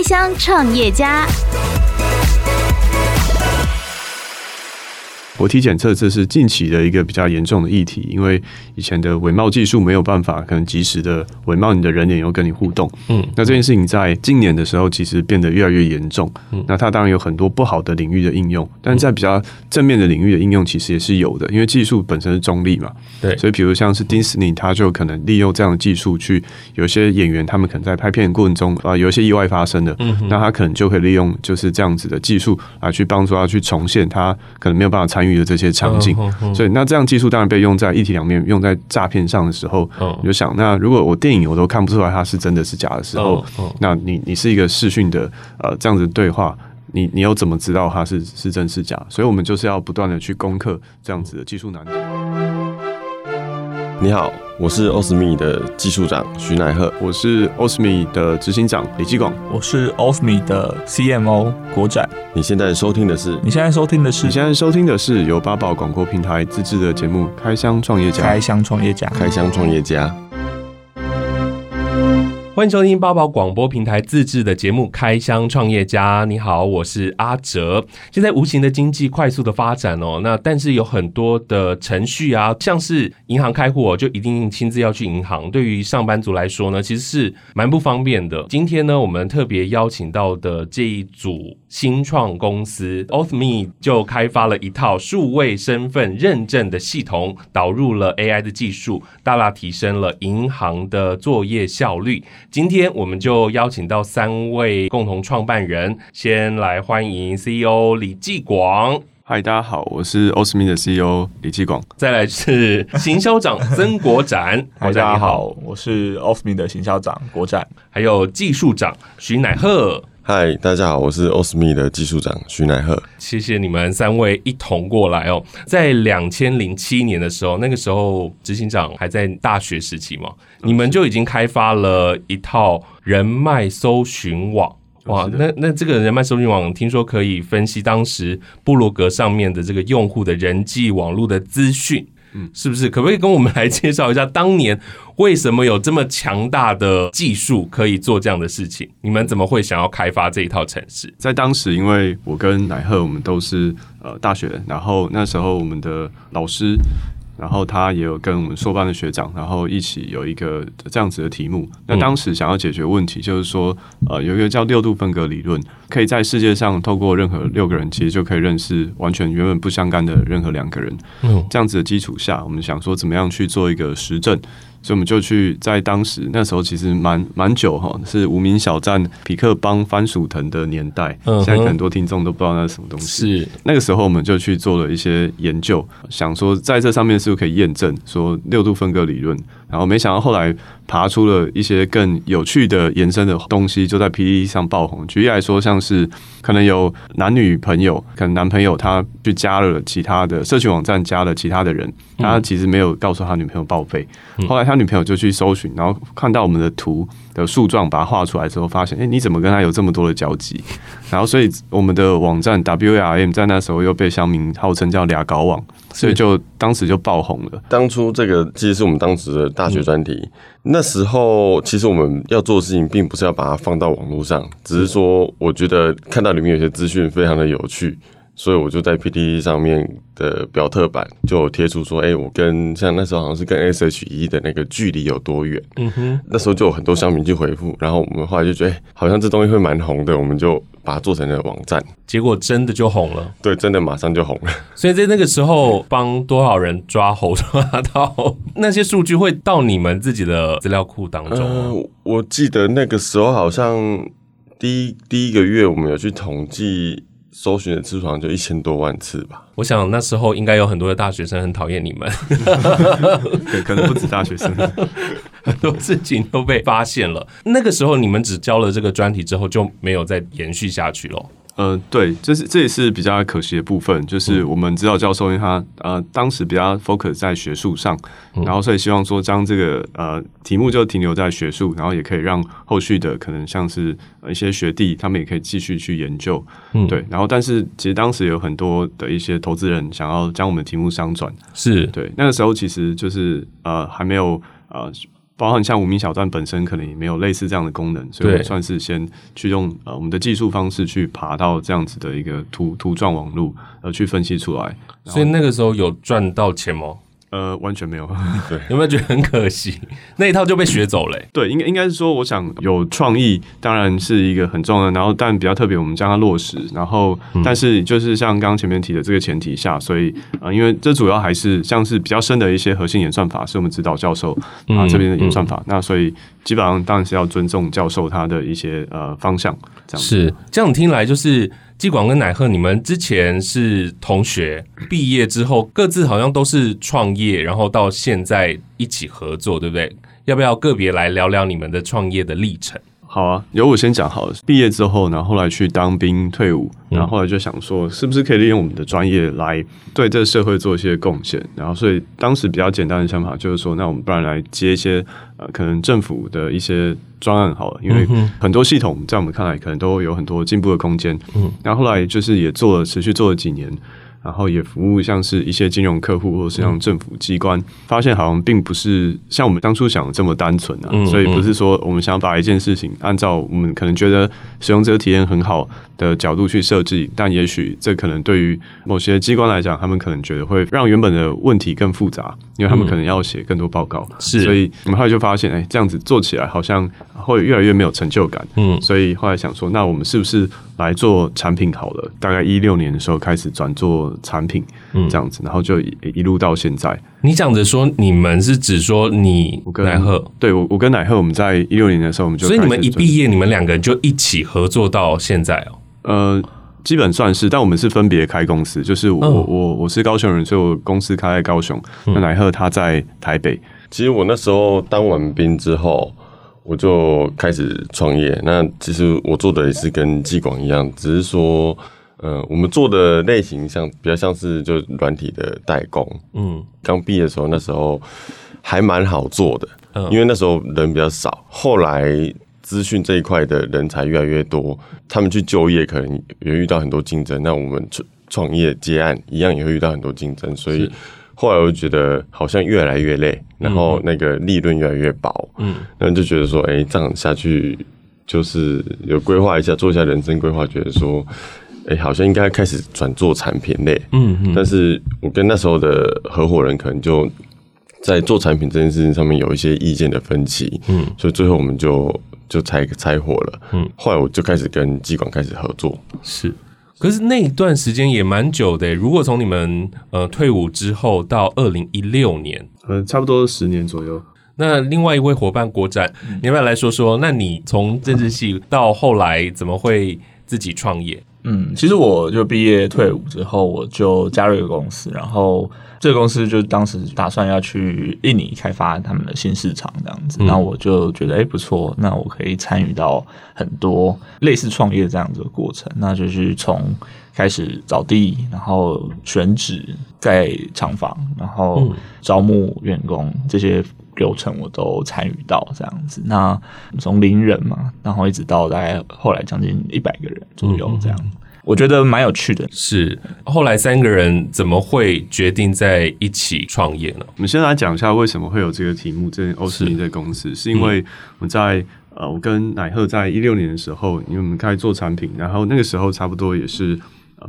开箱创业家。活体检测这是近期的一个比较严重的议题，因为以前的伪冒技术没有办法可能及时的伪冒你的人脸，又跟你互动。嗯，那这件事情在今年的时候其实变得越来越严重。嗯，那它当然有很多不好的领域的应用，但在比较正面的领域的应用其实也是有的，因为技术本身是中立嘛。对，所以比如像是迪士尼，它就可能利用这样的技术去，有些演员他们可能在拍片的过程中啊，有一些意外发生的，嗯，那他可能就可以利用就是这样子的技术啊去帮助他去重现他可能没有办法参与。的这些场景，所以那这样技术当然被用在一体两面，用在诈骗上的时候，你就想，那如果我电影我都看不出来它是真的是假的时候，那你你是一个视讯的呃这样子对话，你你又怎么知道它是是真是假？所以我们就是要不断的去攻克这样子的技术难题。你好，我是 Osme 的技术长徐乃贺，我是 Osme 的执行长李继广，我是 Osme 的 CMO 国展。你现在收听的是？你现在收听的是？你现在收听的是由八宝广播平台自制的节目《开箱创业家》。开箱创业家，开箱创业家。欢迎收听八宝广播平台自制的节目《开箱创业家》。你好，我是阿哲。现在无形的经济快速的发展哦，那但是有很多的程序啊，像是银行开户哦，就一定亲自要去银行。对于上班族来说呢，其实是蛮不方便的。今天呢，我们特别邀请到的这一组新创公司 Osme 就开发了一套数位身份认证的系统，导入了 AI 的技术，大大提升了银行的作业效率。今天我们就邀请到三位共同创办人，先来欢迎 CEO 李继广。嗨，大家好，我是 Osme 的 CEO 李继广。再来是行销长曾国展。大家好，我是 Osme 的行销长国展。还有技术长徐乃贺。嗨，大家好，我是 Osmi 的技术长徐乃鹤。谢谢你们三位一同过来哦。在两千零七年的时候，那个时候执行长还在大学时期嘛，你们就已经开发了一套人脉搜寻网。哇，那那这个人脉搜寻网，听说可以分析当时布罗格上面的这个用户的人际网络的资讯。嗯，是不是？可不可以跟我们来介绍一下，当年为什么有这么强大的技术可以做这样的事情？你们怎么会想要开发这一套城市？在当时，因为我跟乃贺我们都是呃大学，然后那时候我们的老师。然后他也有跟我们硕班的学长，然后一起有一个这样子的题目。那当时想要解决问题，就是说，呃，有一个叫六度分隔理论，可以在世界上透过任何六个人，其实就可以认识完全原本不相干的任何两个人。嗯，这样子的基础下，我们想说怎么样去做一个实证。所以我们就去在当时那时候其实蛮蛮久哈，是无名小站、匹克帮、番薯藤的年代。现在很多听众都不知道那是什么东西。是那个时候我们就去做了一些研究，想说在这上面是不是可以验证说六度分割理论。然后没想到后来爬出了一些更有趣的延伸的东西，就在 PPT 上爆红。举例来说，像是可能有男女朋友，可能男朋友他去加了其他的社群网站，加了其他的人，他其实没有告诉他女朋友报备。后来他女朋友就去搜寻，然后看到我们的图的树状，把它画出来之后，发现，哎，你怎么跟他有这么多的交集？然后所以我们的网站 WARM 在那时候又被乡民号称叫俩搞网。所以就当时就爆红了。当初这个其实是我们当时的大学专题。嗯、那时候其实我们要做的事情，并不是要把它放到网络上，只是说我觉得看到里面有些资讯非常的有趣，所以我就在 PTT 上面的表特版就贴出说：“哎、欸，我跟像那时候好像是跟 SHE 的那个距离有多远？”嗯哼。那时候就有很多乡民去回复，然后我们后来就觉得，哎、欸，好像这东西会蛮红的，我们就。把它做成了网站，结果真的就红了。对，真的马上就红了。所以在那个时候，帮多少人抓猴抓到那些数据会到你们自己的资料库当中。呃，我记得那个时候好像第一第一个月，我们有去统计。搜寻的次数好像就一千多万次吧。我想那时候应该有很多的大学生很讨厌你们，对，可能不止大学生，很多事情都被发现了。那个时候你们只交了这个专题之后就没有再延续下去了。呃，对，这是这也是比较可惜的部分，就是我们指导教授因为他呃当时比较 focus 在学术上，然后所以希望说将这个呃题目就停留在学术，然后也可以让后续的可能像是一些学弟他们也可以继续去研究，嗯，对，然后但是其实当时有很多的一些投资人想要将我们的题目商转，是。对，那个时候其实就是呃还没有呃。包含像无名小站本身可能也没有类似这样的功能，所以我们算是先去用呃我们的技术方式去爬到这样子的一个图图状网络，呃，去分析出来。所以那个时候有赚到钱吗？呃，完全没有。对，有没有觉得很可惜？那一套就被学走了、欸。对，应该应该是说，我想有创意当然是一个很重要的，然后但比较特别，我们将它落实。然后，嗯、但是就是像刚刚前面提的这个前提下，所以呃，因为这主要还是像是比较深的一些核心演算法，是我们指导教授啊这边的演算法。嗯嗯、那所以基本上当然是要尊重教授他的一些呃方向。这样是这样听来就是。纪广跟乃贺，你们之前是同学，毕业之后各自好像都是创业，然后到现在一起合作，对不对？要不要个别来聊聊你们的创业的历程？好啊，由我先讲好了。毕业之后，然后后来去当兵退伍，然后后来就想说，是不是可以利用我们的专业来对这个社会做一些贡献？然后所以当时比较简单的想法就是说，那我们不然来接一些呃，可能政府的一些。专案好了，因为很多系统在我们看来可能都有很多进步的空间。嗯，然后后来就是也做了，持续做了几年。然后也服务像是一些金融客户，或者是像政府机关，嗯、发现好像并不是像我们当初想的这么单纯啊。嗯嗯、所以不是说我们想把一件事情按照我们可能觉得使用者体验很好的角度去设计，但也许这可能对于某些机关来讲，他们可能觉得会让原本的问题更复杂，因为他们可能要写更多报告。是、嗯，所以我们后来就发现，哎，这样子做起来好像会越来越没有成就感。嗯，所以后来想说，那我们是不是来做产品好了？大概一六年的时候开始转做。产品，嗯，这样子，然后就一一路到现在。你讲着说，你们是指说你跟乃贺？对，我我跟乃贺，我们在一六年的时候，我们就所以你们一毕业，你们两个人就一起合作到现在哦。呃，基本算是，但我们是分别开公司，就是我、哦、我我是高雄人，所以我公司开在高雄。那乃赫他在台北。其实我那时候当完兵之后，我就开始创业。那其实我做的也是跟技广一样，只是说。呃，我们做的类型像比较像是就软体的代工，嗯，刚毕业的时候那时候还蛮好做的，嗯，因为那时候人比较少。后来资讯这一块的人才越来越多，他们去就业可能也遇到很多竞争。那我们创创业接案一样也会遇到很多竞争，所以后来我就觉得好像越来越累，然后那个利润越来越薄，嗯，然后就觉得说，哎，这样下去就是有规划一下，做一下人生规划，觉得说。哎、欸，好像应该开始转做产品类，嗯嗯，但是我跟那时候的合伙人可能就在做产品这件事情上面有一些意见的分歧，嗯，所以最后我们就就拆拆伙了，嗯，后来我就开始跟机管开始合作，是，可是那一段时间也蛮久的，如果从你们呃退伍之后到二零一六年，呃，差不多十年左右，那另外一位伙伴国展，你要不要来说说？那你从政治系到后来怎么会自己创业？嗯，其实我就毕业退伍之后，我就加入一个公司，然后这个公司就当时打算要去印尼开发他们的新市场这样子，然后我就觉得哎不错，那我可以参与到很多类似创业这样子的过程，那就是从开始找地，然后选址、盖厂房，然后招募员工这些。流程我都参与到这样子，那从零人嘛，然后一直到大概后来将近一百个人左右这样，嗯、我觉得蛮有趣的。是后来三个人怎么会决定在一起创业呢？我们先来讲一下为什么会有这个题目。这欧斯尼的公司是，是因为我在呃，我跟乃贺在一六年的时候，因为我们开始做产品，然后那个时候差不多也是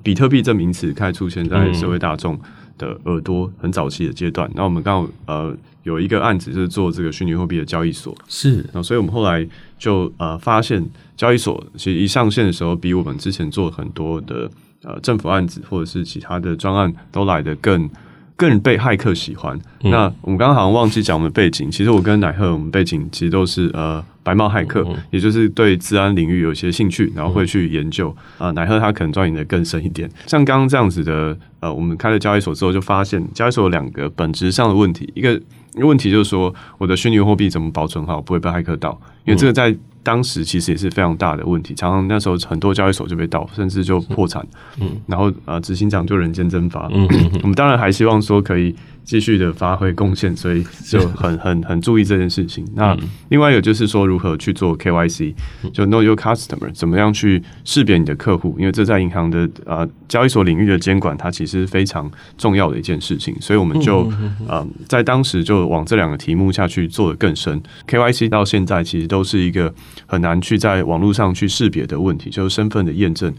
比特币这名词开始出现在社会大众的耳朵很早期的阶段。那、嗯、我们刚好呃。有一个案子就是做这个虚拟货币的交易所，是，然后所以我们后来就呃发现，交易所其实一上线的时候，比我们之前做很多的呃政府案子或者是其他的专案都来得更更被骇客喜欢。嗯、那我们刚刚好像忘记讲我们的背景，其实我跟乃赫我们背景其实都是呃白帽骇客，嗯、也就是对治安领域有些兴趣，然后会去研究。啊、呃，乃贺他可能钻研的更深一点。像刚刚这样子的，呃，我们开了交易所之后，就发现交易所有两个本质上的问题，一个。问题就是说，我的虚拟货币怎么保存好，不会被骇客盗？因为这个在当时其实也是非常大的问题，常常那时候很多交易所就被盗，甚至就破产。嗯，然后啊，执行长就人间蒸发。嗯，我们当然还希望说可以。继续的发挥贡献，所以就很很很注意这件事情。那另外一个就是说，如何去做 KYC，就 Know Your Customer，怎么样去识别你的客户？因为这在银行的呃交易所领域的监管，它其实非常重要的一件事情。所以我们就呃在当时就往这两个题目下去做的更深。KYC 到现在其实都是一个很难去在网络上去识别的问题，就是身份的验证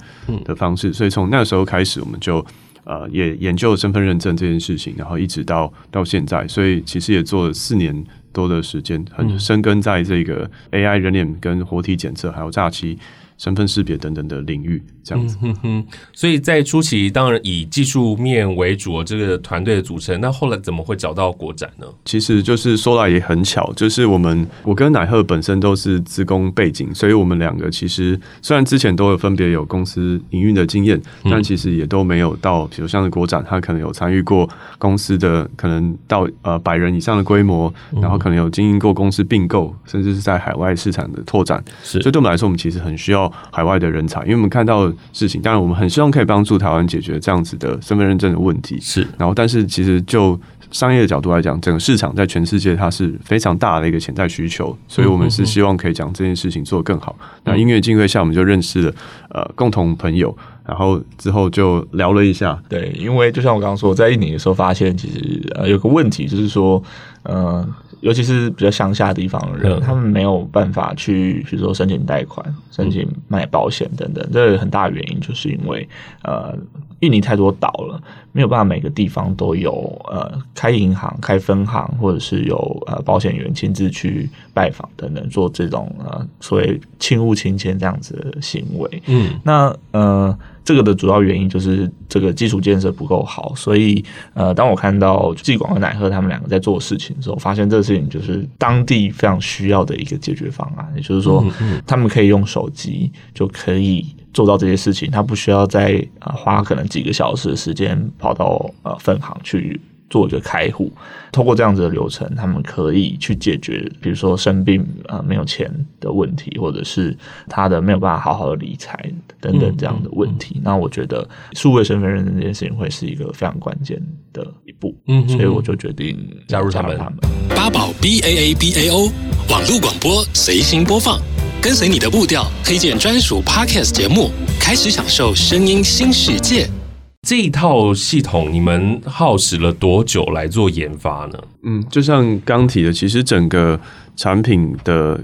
的方式。所以从那时候开始，我们就。呃，也研究身份认证这件事情，然后一直到到现在，所以其实也做了四年多的时间，很深根在这个 AI 人脸跟活体检测，还有诈欺。身份识别等等的领域，这样子。嗯哼哼，所以在初期，当然以技术面为主，这个团队的组成。那后来怎么会找到国展呢？其实就是说来也很巧，就是我们我跟乃贺本身都是资工背景，所以我们两个其实虽然之前都有分别有公司营运的经验，但其实也都没有到，比如像是国展，他可能有参与过公司的可能到呃百人以上的规模，然后可能有经营过公司并购，甚至是在海外市场的拓展。是，所以对我们来说，我们其实很需要。海外的人才，因为我们看到的事情，当然我们很希望可以帮助台湾解决这样子的身份认证的问题。是，然后但是其实就商业的角度来讲，整个市场在全世界它是非常大的一个潜在需求，所以我们是希望可以将这件事情做得更好。那因缘际会下，我们就认识了呃共同朋友，然后之后就聊了一下。对，因为就像我刚刚说，在印尼的时候发现，其实呃有个问题就是说，呃。尤其是比较乡下的地方的人，他们没有办法去，比如说申请贷款、申请买保险等等。这个很大原因就是因为，呃，印尼太多岛了，没有办法每个地方都有呃开银行、开分行，或者是有呃保险员亲自去拜访等等，做这种呃所谓亲物亲签这样子的行为。嗯，那呃。这个的主要原因就是这个基础建设不够好，所以呃，当我看到季广和乃贺他们两个在做事情的时候，发现这个事情就是当地非常需要的一个解决方案，也就是说，他们可以用手机就可以做到这些事情，他不需要再呃花可能几个小时的时间跑到呃分行去。做一个开户，通过这样子的流程，他们可以去解决，比如说生病啊、呃、没有钱的问题，或者是他的没有办法好好的理财等等这样的问题。嗯嗯、那我觉得数位身份认证这件事情会是一个非常关键的一步，嗯，所以我就决定加入他们。他们八宝 B A A B A O 网络广播随心播放，跟随你的步调，推荐专属 Podcast 节目，开始享受声音新世界。这一套系统你们耗时了多久来做研发呢？嗯，就像刚提的，其实整个产品的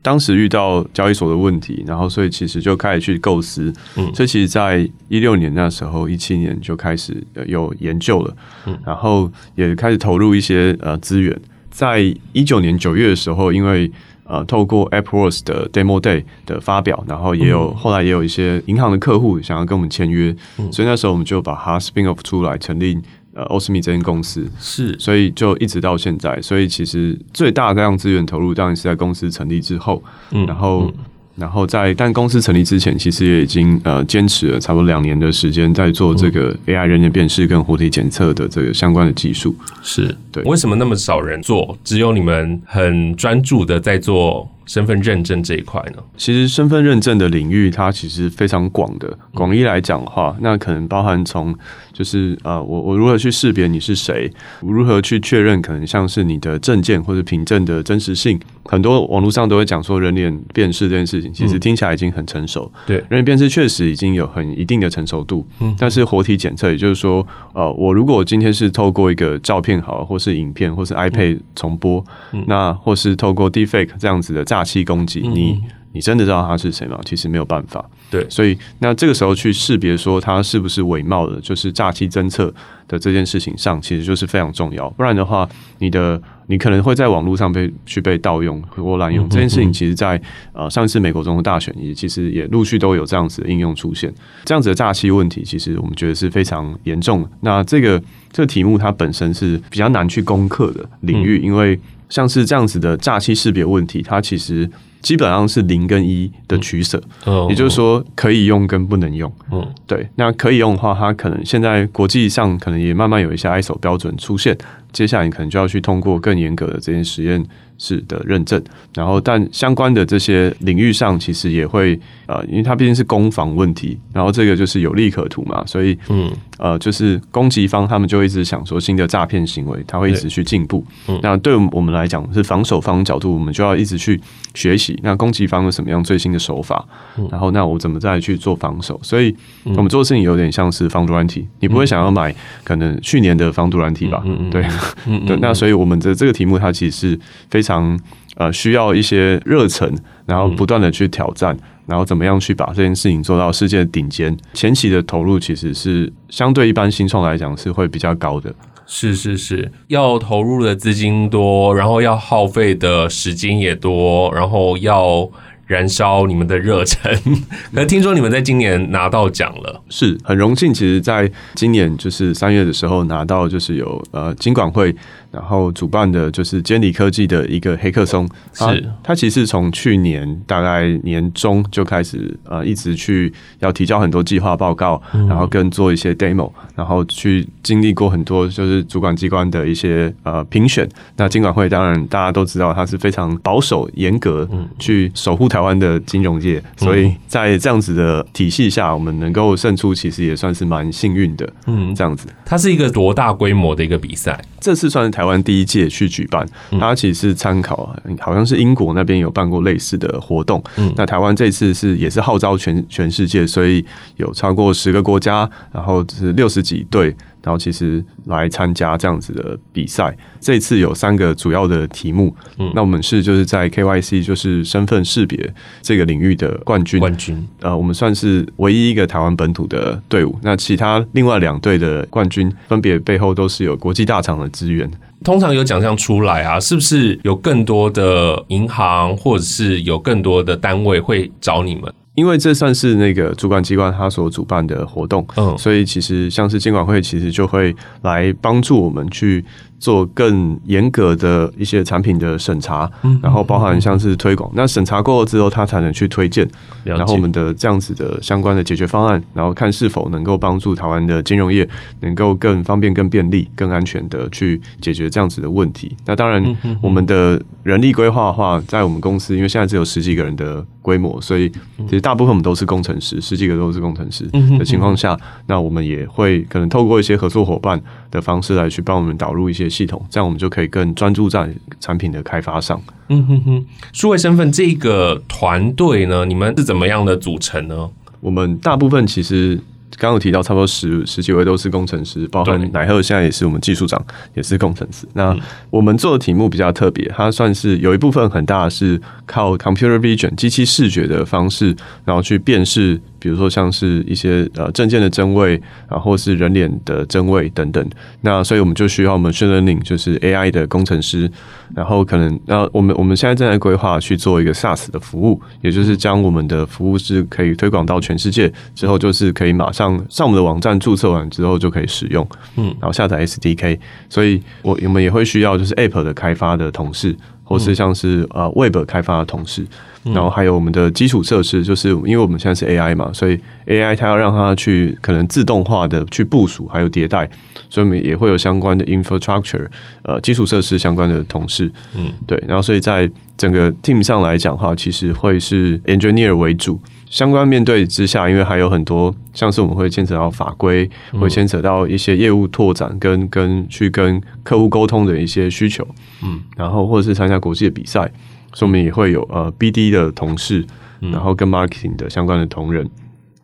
当时遇到交易所的问题，然后所以其实就开始去构思。嗯，所以其实，在一六年那时候，一七年就开始有研究了。嗯，然后也开始投入一些呃资源。在一九年九月的时候，因为呃，透过 Apple Watch 的 Demo Day 的发表，然后也有、嗯、后来也有一些银行的客户想要跟我们签约，嗯、所以那时候我们就把它 spin off 出来，成立呃 Osmi 这间公司。是，所以就一直到现在，所以其实最大的这样资源投入当然是在公司成立之后，嗯、然后。嗯然后在但公司成立之前，其实也已经呃坚持了差不多两年的时间，在做这个 AI 人脸辨识跟活体检测的这个相关的技术。是对，为什么那么少人做？只有你们很专注的在做。身份认证这一块呢，其实身份认证的领域它其实非常广的。广义来讲的话，那可能包含从就是呃，我我如何去识别你是谁，如何去确认可能像是你的证件或者凭证的真实性。很多网络上都会讲说人脸辨识这件事情，其实听起来已经很成熟。对，人脸辨识确实已经有很一定的成熟度。嗯，但是活体检测，也就是说，呃，我如果今天是透过一个照片好，或是影片，或是 iPad 重播，那或是透过 Deepfake 这样子的。诈欺攻击，你你真的知道他是谁吗？其实没有办法。对，所以那这个时候去识别说他是不是伪冒的，就是诈欺侦测的这件事情上，其实就是非常重要。不然的话，你的你可能会在网络上被去被盗用或滥用。这件事情，其实在呃上一次美国总统大选也其实也陆续都有这样子的应用出现。这样子的诈欺问题，其实我们觉得是非常严重的。那这个这个题目它本身是比较难去攻克的领域，因为。像是这样子的诈欺识别问题，它其实基本上是零跟一的取舍，嗯、也就是说可以用跟不能用。嗯，对，那可以用的话，它可能现在国际上可能也慢慢有一些 ISO 标准出现，接下来你可能就要去通过更严格的这些实验室的认证。然后，但相关的这些领域上，其实也会呃，因为它毕竟是攻防问题，然后这个就是有利可图嘛，所以嗯呃，就是攻击方他们就一直想说新的诈骗行为，它会一直去进步。嗯、那对我们来讲是防守方角度，我们就要一直去学习。那攻击方有什么样最新的手法？嗯、然后那我怎么再去做防守？所以我们做的事情有点像是防毒软体，你不会想要买可能去年的防毒软体吧？对，对。那所以我们的这个题目它其实是非常。呃，需要一些热忱，然后不断的去挑战，然后怎么样去把这件事情做到世界顶尖？前期的投入其实是相对一般新创来讲是会比较高的。是是是，要投入的资金多，然后要耗费的时间也多，然后要。燃烧你们的热忱，可听说你们在今年拿到奖了，是很荣幸。其实，在今年就是三月的时候拿到，就是有呃金管会然后主办的，就是监理科技的一个黑客松。是他其实从去年大概年中就开始呃一直去要提交很多计划报告，然后跟做一些 demo，然后去经历过很多就是主管机关的一些呃评选。那金管会当然大家都知道，它是非常保守严格去守护台湾的金融业，所以在这样子的体系下，我们能够胜出，其实也算是蛮幸运的。嗯，这样子，它是一个多大规模的一个比赛？这次算是台湾第一届去举办，它其实是参考，好像是英国那边有办过类似的活动。嗯，那台湾这次是也是号召全全世界，所以有超过十个国家，然后是六十几队。然后其实来参加这样子的比赛，这次有三个主要的题目。嗯，那我们是就是在 KYC 就是身份识别这个领域的冠军。冠军，呃，我们算是唯一一个台湾本土的队伍。那其他另外两队的冠军，分别背后都是有国际大厂的资源。通常有奖项出来啊，是不是有更多的银行或者是有更多的单位会找你们？因为这算是那个主管机关他所主办的活动，嗯，所以其实像是监管会，其实就会来帮助我们去。做更严格的一些产品的审查，然后包含像是推广。那审查过后之后，他才能去推荐。然后我们的这样子的相关的解决方案，然后看是否能够帮助台湾的金融业能够更方便、更便利、更安全的去解决这样子的问题。那当然，我们的人力规划的话，在我们公司，因为现在只有十几个人的规模，所以其实大部分我们都是工程师，十几个都是工程师的情况下，那我们也会可能透过一些合作伙伴的方式来去帮我们导入一些。系统，这样我们就可以更专注在产品的开发上。嗯哼哼，数位身份这个团队呢，你们是怎么样的组成呢？我们大部分其实。刚刚有提到，差不多十十几位都是工程师，包括乃贺现在也是我们技术长，也是工程师。那我们做的题目比较特别，它算是有一部分很大是靠 computer vision 机器视觉的方式，然后去辨识，比如说像是一些呃证件的真伪，然后或是人脸的真伪等等。那所以我们就需要我们 machine learning 就是 AI 的工程师，然后可能那我们我们现在正在规划去做一个 SaaS 的服务，也就是将我们的服务是可以推广到全世界之后，就是可以马上。上上我们的网站注册完之后就可以使用，嗯，然后下载 SDK，所以我我们也会需要就是 App 的开发的同事，或是像是呃 Web 开发的同事，然后还有我们的基础设施，就是因为我们现在是 AI 嘛，所以 AI 它要让它去可能自动化的去部署还有迭代，所以我们也会有相关的 infrastructure 呃基础设施相关的同事，嗯，对，然后所以在整个 team 上来讲的话，其实会是 engineer 为主。相关面对之下，因为还有很多，像是我们会牵扯到法规，会牵扯到一些业务拓展跟跟去跟客户沟通的一些需求，嗯，然后或者是参加国际的比赛，所以我们也会有呃 BD 的同事，然后跟 marketing 的相关的同仁，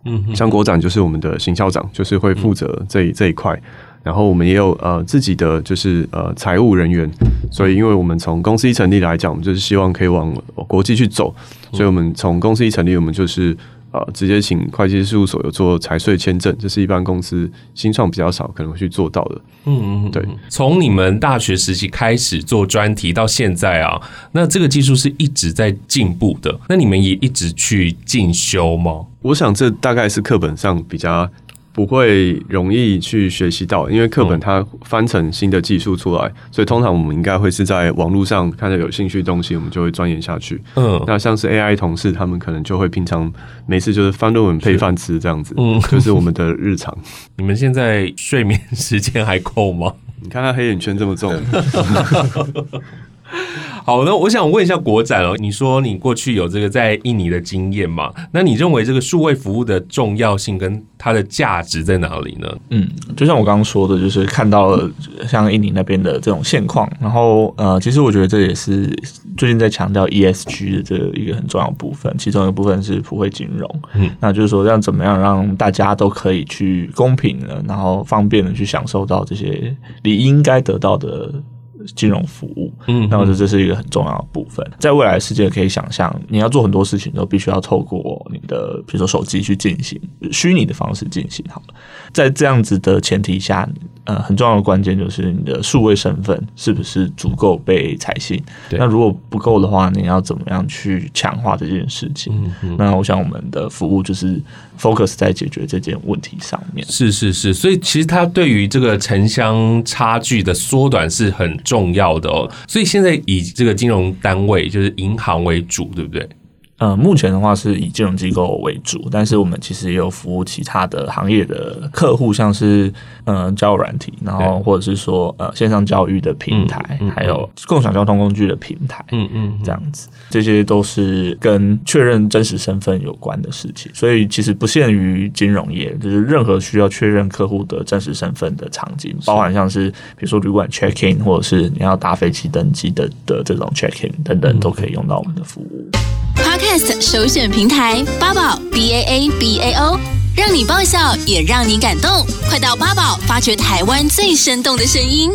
嗯，像国展就是我们的行销长，就是会负责这一这一块。然后我们也有呃自己的就是呃财务人员，所以因为我们从公司一成立来讲，我们就是希望可以往国际去走，所以我们从公司一成立，我们就是呃直接请会计师事务所有做财税签证，这是一般公司新创比较少可能会去做到的。嗯嗯，对。从你们大学时期开始做专题到现在啊，那这个技术是一直在进步的，那你们也一直去进修吗？我想这大概是课本上比较。不会容易去学习到，因为课本它翻成新的技术出来，所以通常我们应该会是在网络上看到有兴趣的东西，我们就会钻研下去。嗯，那像是 AI 同事，他们可能就会平常没事就是翻论文配饭吃这样子，嗯，就是我们的日常。你们现在睡眠时间还够吗？你看他黑眼圈这么重。好，那我想问一下国展哦，你说你过去有这个在印尼的经验嘛？那你认为这个数位服务的重要性跟它的价值在哪里呢？嗯，就像我刚刚说的，就是看到了像印尼那边的这种现况，然后呃，其实我觉得这也是最近在强调 ESG 的这一个很重要的部分，其中一个部分是普惠金融，嗯，那就是说让怎么样让大家都可以去公平的，然后方便的去享受到这些你应该得到的。金融服务，嗯，那我觉得这是一个很重要的部分。在未来世界，可以想象，你要做很多事情都必须要透过你的，比如说手机去进行，虚拟的方式进行。好了，在这样子的前提下，呃，很重要的关键就是你的数位身份是不是足够被采信。那如果不够的话，你要怎么样去强化这件事情？嗯嗯，那我想我们的服务就是 focus 在解决这件问题上面。是是是，所以其实它对于这个城乡差距的缩短是很。重要的哦，所以现在以这个金融单位就是银行为主，对不对？呃，目前的话是以金融机构为主，但是我们其实也有服务其他的行业的客户，像是呃交友软体，然后或者是说呃线上教育的平台，嗯嗯、还有共享交通工具的平台，嗯嗯，这样子，这些都是跟确认真实身份有关的事情，所以其实不限于金融业，就是任何需要确认客户的真实身份的场景，包含像是比如说旅馆 check in，或者是你要搭飞机登机的的这种 check in 等等，都可以用到我们的服务。Podcast 首选平台八宝 B A A B A O，让你爆笑也让你感动，快到八宝发掘台湾最生动的声音。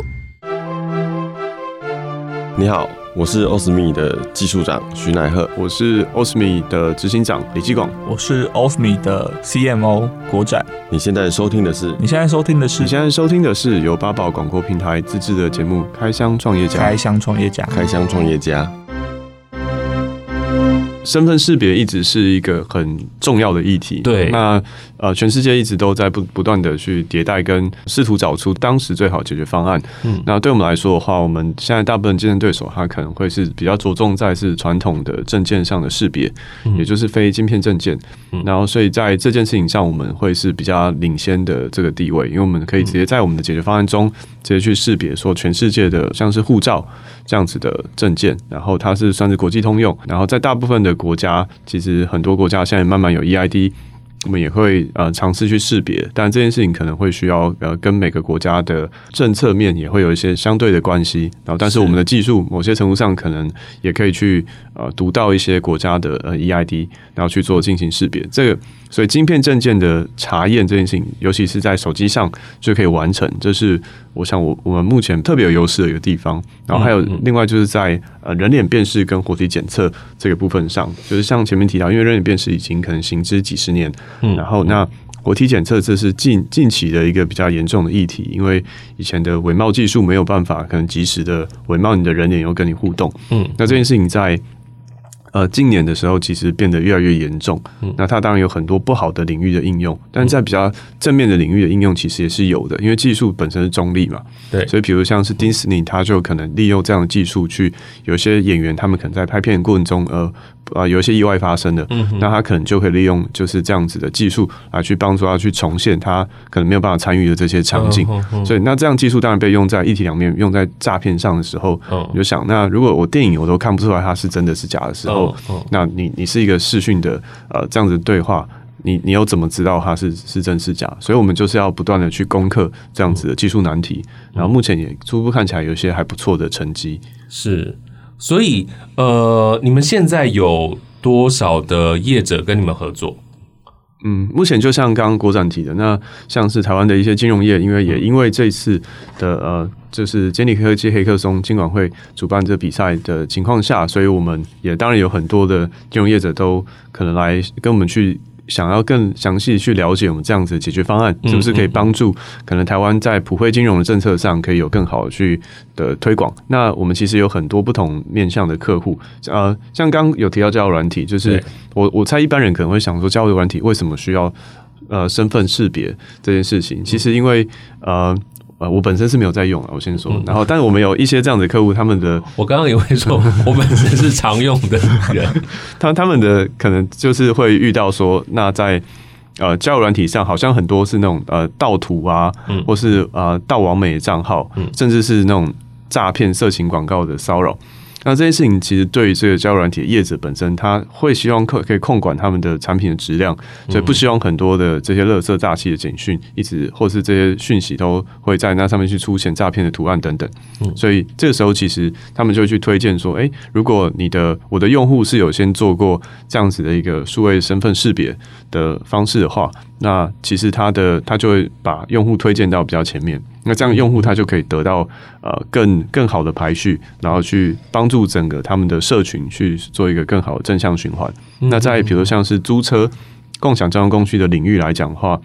你好，我是 Osme 的技术长徐乃贺，我是 Osme 的执行长李继广，我是 Osme 的 CMO 国展。你现在收听的是？你现在收听的是？你现在收听的是由八宝广播平台自制的节目《开箱创业家》。开箱创业家，开箱创业家。身份识别一直是一个很重要的议题。对，那呃，全世界一直都在不不断的去迭代跟试图找出当时最好解决方案。嗯，那对我们来说的话，我们现在大部分竞争对手，他可能会是比较着重在是传统的证件上的识别，嗯，也就是非晶片证件。嗯，然后，所以在这件事情上，我们会是比较领先的这个地位，因为我们可以直接在我们的解决方案中直接去识别说全世界的像是护照这样子的证件，然后它是算是国际通用，然后在大部分的国家，其实很多国家现在慢慢有 EID，我们也会呃尝试去识别，但这件事情可能会需要呃跟每个国家的政策面也会有一些相对的关系，然后但是我们的技术某些程度上可能也可以去呃读到一些国家的呃 EID，然后去做进行识别这个。所以，晶片证件的查验这件事情，尤其是在手机上就可以完成，这是我想我我们目前特别有优势的一个地方。然后还有另外就是在呃人脸辨识跟活体检测这个部分上，就是像前面提到，因为人脸辨识已经可能行之几十年，然后那活体检测这是近近期的一个比较严重的议题，因为以前的伪冒技术没有办法可能及时的伪冒你的人脸，又跟你互动。嗯，那这件事情在。呃，近年的时候其实变得越来越严重。嗯，那它当然有很多不好的领域的应用，但在比较正面的领域的应用其实也是有的，因为技术本身是中立嘛。对，所以比如像是迪士尼，它就可能利用这样的技术去，有些演员他们可能在拍片的过程中，呃。啊，有一些意外发生的，嗯，那他可能就可以利用就是这样子的技术来去帮助他去重现他可能没有办法参与的这些场景。所以，那这样技术当然被用在一体两面，用在诈骗上的时候，嗯，你就想，那如果我电影我都看不出来它是真的是假的时候，那你你是一个视讯的呃这样子对话，你你又怎么知道它是是真是假？所以我们就是要不断的去攻克这样子的技术难题，然后目前也初步看起来有一些还不错的成绩，是。所以，呃，你们现在有多少的业者跟你们合作？嗯，目前就像刚刚国展提的，那像是台湾的一些金融业，因为也因为这次的呃，就是监理科技黑客松金管会主办这比赛的情况下，所以我们也当然有很多的金融业者都可能来跟我们去。想要更详细去了解我们这样子的解决方案，是不是可以帮助可能台湾在普惠金融的政策上可以有更好的去的推广？那我们其实有很多不同面向的客户，呃，像刚有提到交友软体，就是我我猜一般人可能会想说，交友软体为什么需要呃身份识别这件事情？其实因为呃。我本身是没有在用啊，我先说。然后，但是我们有一些这样子的客户，他们的 我刚刚也会说，我本身是常用的人，他他们的可能就是会遇到说，那在呃交友软体上，好像很多是那种呃盗图啊，或是呃盗网美的账号，甚至是那种诈骗色情广告的骚扰。那这件事情其实对于这个交友软体业者本身，他会希望可可以控管他们的产品的质量，所以不希望很多的这些垃圾诈欺的简讯，一直或是这些讯息都会在那上面去出现诈骗的图案等等。所以这个时候其实他们就会去推荐说，诶，如果你的我的用户是有先做过这样子的一个数位身份识别的方式的话，那其实它的它就会把用户推荐到比较前面。那这样用户他就可以得到呃更更好的排序，然后去帮助整个他们的社群去做一个更好的正向循环。那在比如像是租车、共享交通工具的领域来讲的话，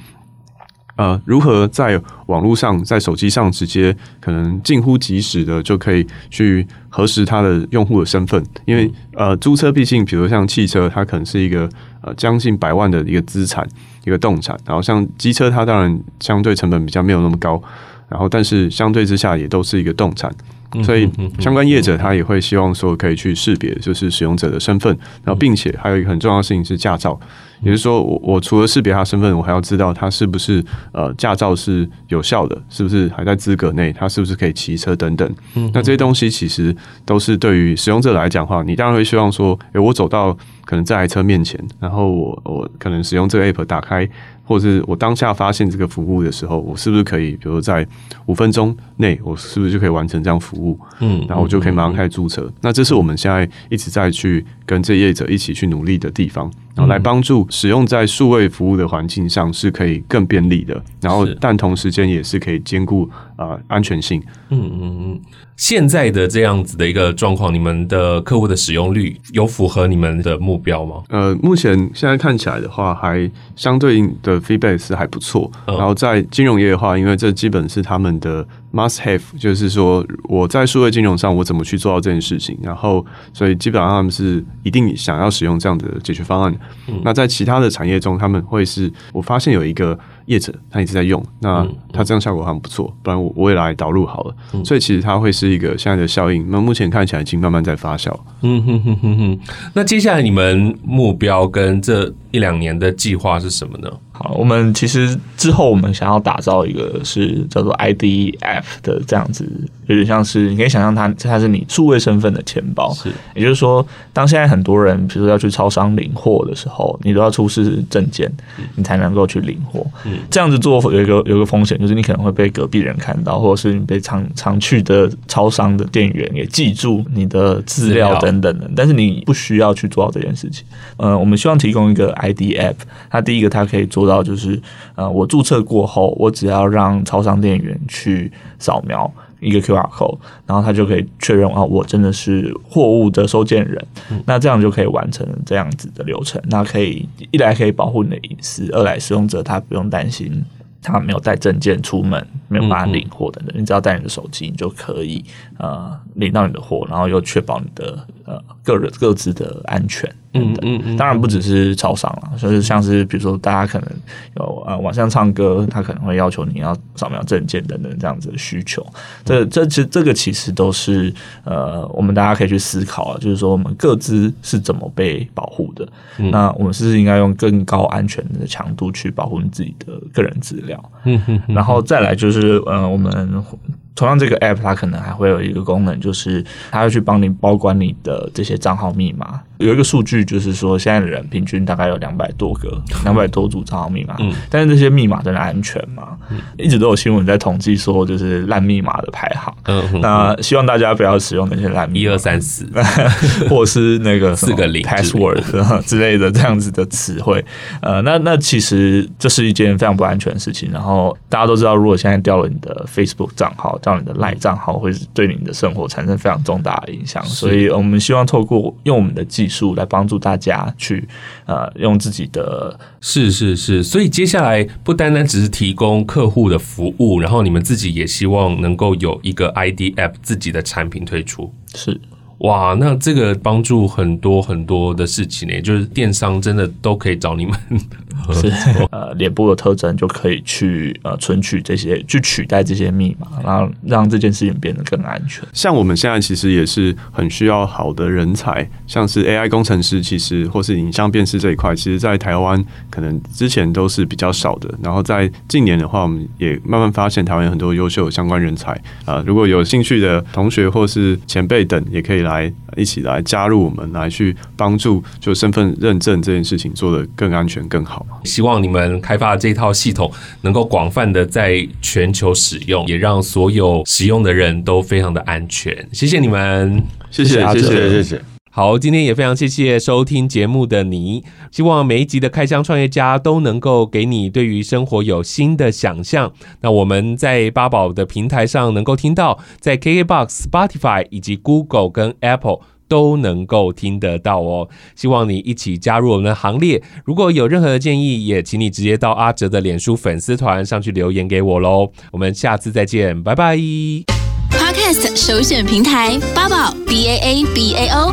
呃，如何在网络上、在手机上直接可能近乎即时的就可以去核实他的用户的身份？因为呃，租车毕竟比如像汽车，它可能是一个呃将近百万的一个资产、一个动产，然后像机车，它当然相对成本比较没有那么高。然后，但是相对之下也都是一个动产，所以相关业者他也会希望说可以去识别，就是使用者的身份。然后，并且还有一个很重要的事情是驾照，也就是说，我我除了识别他身份，我还要知道他是不是呃驾照是有效的，是不是还在资格内，他是不是可以骑车等等。那这些东西其实都是对于使用者来讲的话，你当然会希望说，诶，我走到可能这台车面前，然后我我可能使用这个 app 打开。或者是我当下发现这个服务的时候，我是不是可以，比如在五分钟内，我是不是就可以完成这样服务？嗯，然后我就可以马上开始注册。那这是我们现在一直在去跟这业者一起去努力的地方，然后来帮助使用在数位服务的环境上是可以更便利的，然后但同时间也是可以兼顾啊、呃、安全性。嗯嗯嗯。现在的这样子的一个状况，你们的客户的使用率有符合你们的目标吗？呃，目前现在看起来的话，还相对应的 feedback 是还不错。嗯。然后在金融业的话，因为这基本是他们的 must have，就是说我在数位金融上我怎么去做到这件事情，然后所以基本上他们是一定想要使用这样的解决方案。嗯。那在其他的产业中，他们会是我发现有一个。业者他一直在用，那他这样效果很不错，不然我我也来导入好了。所以其实它会是一个现在的效应。那目前看起来已经慢慢在发酵。嗯哼哼哼哼。那接下来你们目标跟这一两年的计划是什么呢？好，我们其实之后我们想要打造一个是叫做 ID App 的这样子，有点像是你可以想象它，它是你数位身份的钱包。是，也就是说，当现在很多人比如说要去超商领货的时候，你都要出示证件，你才能够去领货。嗯，这样子做有一个有一个风险，就是你可能会被隔壁人看到，或者是你被常常去的超商的店员给记住你的资料等等的。但是你不需要去做到这件事情。呃，我们希望提供一个 ID App，它第一个它可以做。到就是，呃，我注册过后，我只要让超商店员去扫描一个 QR code，然后他就可以确认啊，我真的是货物的收件人。嗯。那这样就可以完成这样子的流程。那可以一来可以保护你的隐私，二来使用者他不用担心他没有带证件出门，没有办法领货等等。你只要带你的手机，你就可以呃领到你的货，然后又确保你的呃个人各自的安全。嗯嗯嗯，当然不只是超商了，就是像是比如说大家可能有呃晚上唱歌，他可能会要求你要扫描证件等等这样子的需求。这这其实这个其实都是呃我们大家可以去思考啊，就是说我们各自是怎么被保护的？嗯、那我们是不是应该用更高安全的强度去保护你自己的个人资料？嗯哼，然后再来就是呃我们。同样，这个 app 它可能还会有一个功能，就是它会去帮你保管你的这些账号密码。有一个数据，就是说现在的人平均大概有两百多个、两百多组账号密码。嗯，但是这些密码真的安全吗？嗯，一直都有新闻在统计说，就是烂密码的排行。嗯，那希望大家不要使用那些烂密码，一二三四，或是那个 四个零 password 之类的这样子的词汇。呃，那那其实这是一件非常不安全的事情。然后大家都知道，如果现在掉了你的 Facebook 账号，掉你的赖账号会对你的生活产生非常重大的影响，所以我们希望透过用我们的技术来帮助大家去呃用自己的，是是是，所以接下来不单单只是提供客户的服务，然后你们自己也希望能够有一个 ID App 自己的产品推出，是。哇，那这个帮助很多很多的事情呢，就是电商真的都可以找你们。是 呃，脸部的特征就可以去呃存取这些，去取代这些密码，然后让这件事情变得更安全。像我们现在其实也是很需要好的人才，像是 AI 工程师，其实或是影像辨识这一块，其实，在台湾可能之前都是比较少的。然后在近年的话，我们也慢慢发现台湾有很多优秀的相关人才啊、呃。如果有兴趣的同学或是前辈等，也可以来。一起来加入我们，来去帮助就身份认证这件事情做得更安全更好。希望你们开发的这套系统能够广泛的在全球使用，也让所有使用的人都非常的安全。谢谢你们，谢谢，谢谢，谢谢。好，今天也非常谢谢收听节目的你。希望每一集的开箱创业家都能够给你对于生活有新的想象。那我们在八宝的平台上能够听到，在 KKBOX、Spotify 以及 Google 跟 Apple 都能够听得到哦。希望你一起加入我们的行列。如果有任何的建议，也请你直接到阿哲的脸书粉丝团上去留言给我喽。我们下次再见，拜拜。Podcast 首选平台八宝 B A A B A O。